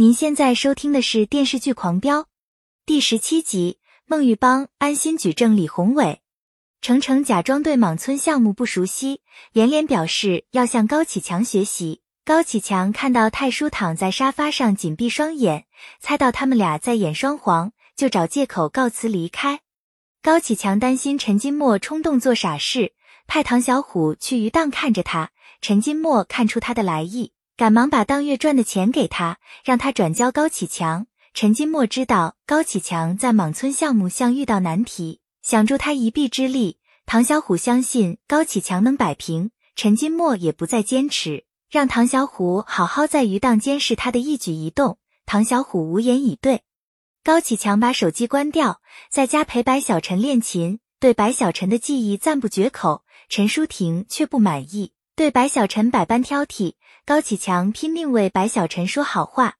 您现在收听的是电视剧《狂飙》第十七集。孟玉邦安心举证李宏伟，程程假装对莽村项目不熟悉，连连表示要向高启强学习。高启强看到太叔躺在沙发上紧闭双眼，猜到他们俩在演双簧，就找借口告辞离开。高启强担心陈金墨冲动做傻事，派唐小虎去鱼档看着他。陈金墨看出他的来意。赶忙把当月赚的钱给他，让他转交高启强。陈金墨知道高启强在莽村项目上遇到难题，想助他一臂之力。唐小虎相信高启强能摆平，陈金墨也不再坚持，让唐小虎好好在鱼档监视他的一举一动。唐小虎无言以对。高启强把手机关掉，在家陪白小晨练琴，对白小晨的技艺赞不绝口。陈淑婷却不满意，对白小晨百般挑剔。高启强拼命为白小晨说好话，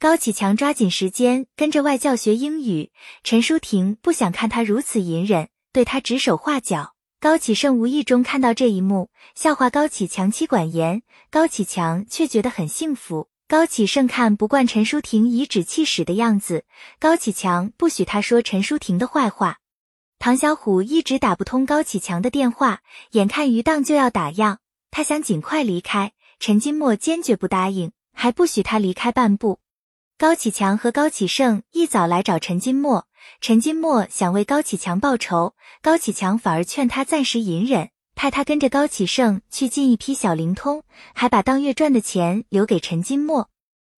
高启强抓紧时间跟着外教学英语。陈淑婷不想看他如此隐忍，对他指手画脚。高启盛无意中看到这一幕，笑话高启强妻管严，高启强却觉得很幸福。高启盛看不惯陈淑婷颐指气使的样子，高启强不许他说陈淑婷的坏话。唐小虎一直打不通高启强的电话，眼看余档就要打烊，他想尽快离开。陈金墨坚决不答应，还不许他离开半步。高启强和高启盛一早来找陈金墨，陈金墨想为高启强报仇，高启强反而劝他暂时隐忍，派他跟着高启盛去进一批小灵通，还把当月赚的钱留给陈金墨。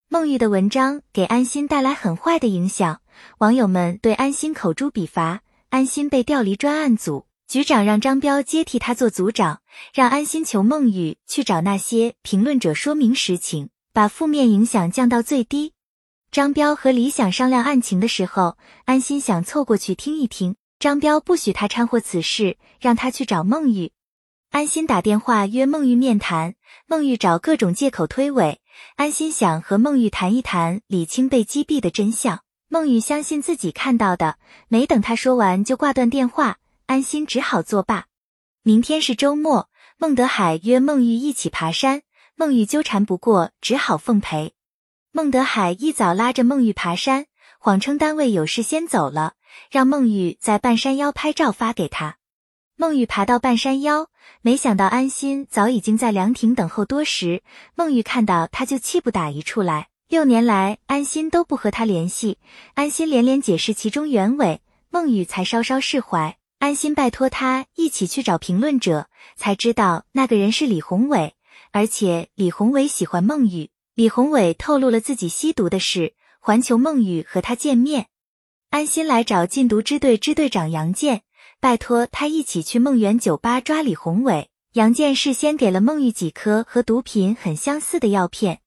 孟玉的文章给安心带来很坏的影响，网友们对安心口诛笔伐，安心被调离专案组。局长让张彪接替他做组长，让安心求孟玉去找那些评论者说明实情，把负面影响降到最低。张彪和李想商量案情的时候，安心想凑过去听一听，张彪不许他掺和此事，让他去找孟玉。安心打电话约孟玉面谈，孟玉找各种借口推诿。安心想和孟玉谈一谈李青被击毙的真相，孟玉相信自己看到的，没等他说完就挂断电话。安心只好作罢。明天是周末，孟德海约孟玉一起爬山，孟玉纠缠不过，只好奉陪。孟德海一早拉着孟玉爬山，谎称单位有事先走了，让孟玉在半山腰拍照发给他。孟玉爬到半山腰，没想到安心早已经在凉亭等候多时。孟玉看到他就气不打一处来。六年来，安心都不和他联系，安心连连解释其中原委，孟玉才稍稍释怀。安心拜托他一起去找评论者，才知道那个人是李宏伟，而且李宏伟喜欢孟玉。李宏伟透露了自己吸毒的事，环球孟玉和他见面。安心来找禁毒支队支队长杨健，拜托他一起去梦园酒吧抓李宏伟。杨健事先给了孟玉几颗和毒品很相似的药片。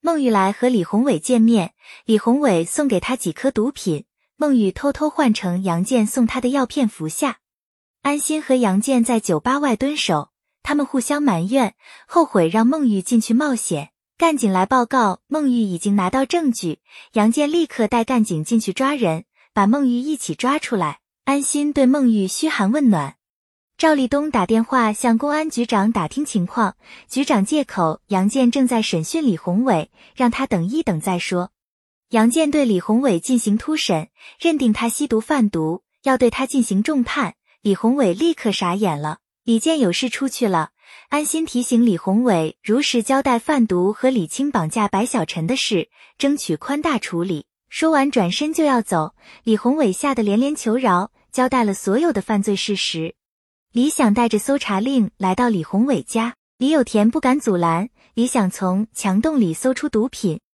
孟玉来和李宏伟见面，李宏伟送给他几颗毒品。孟玉偷偷换成杨健送他的药片服下。安心和杨健在酒吧外蹲守，他们互相埋怨，后悔让孟玉进去冒险。干警来报告，孟玉已经拿到证据。杨健立刻带干警进去抓人，把孟玉一起抓出来。安心对孟玉嘘寒问暖。赵立东打电话向公安局长打听情况，局长借口杨健正在审讯李宏伟，让他等一等再说。杨健对李宏伟进行突审，认定他吸毒贩毒，要对他进行重判。李宏伟立刻傻眼了。李健有事出去了，安心提醒李宏伟如实交代贩毒和李青绑架白小晨的事，争取宽大处理。说完转身就要走，李宏伟吓得连连求饶，交代了所有的犯罪事实。李想带着搜查令来到李宏伟家，李有田不敢阻拦。李想从墙洞里搜出毒品。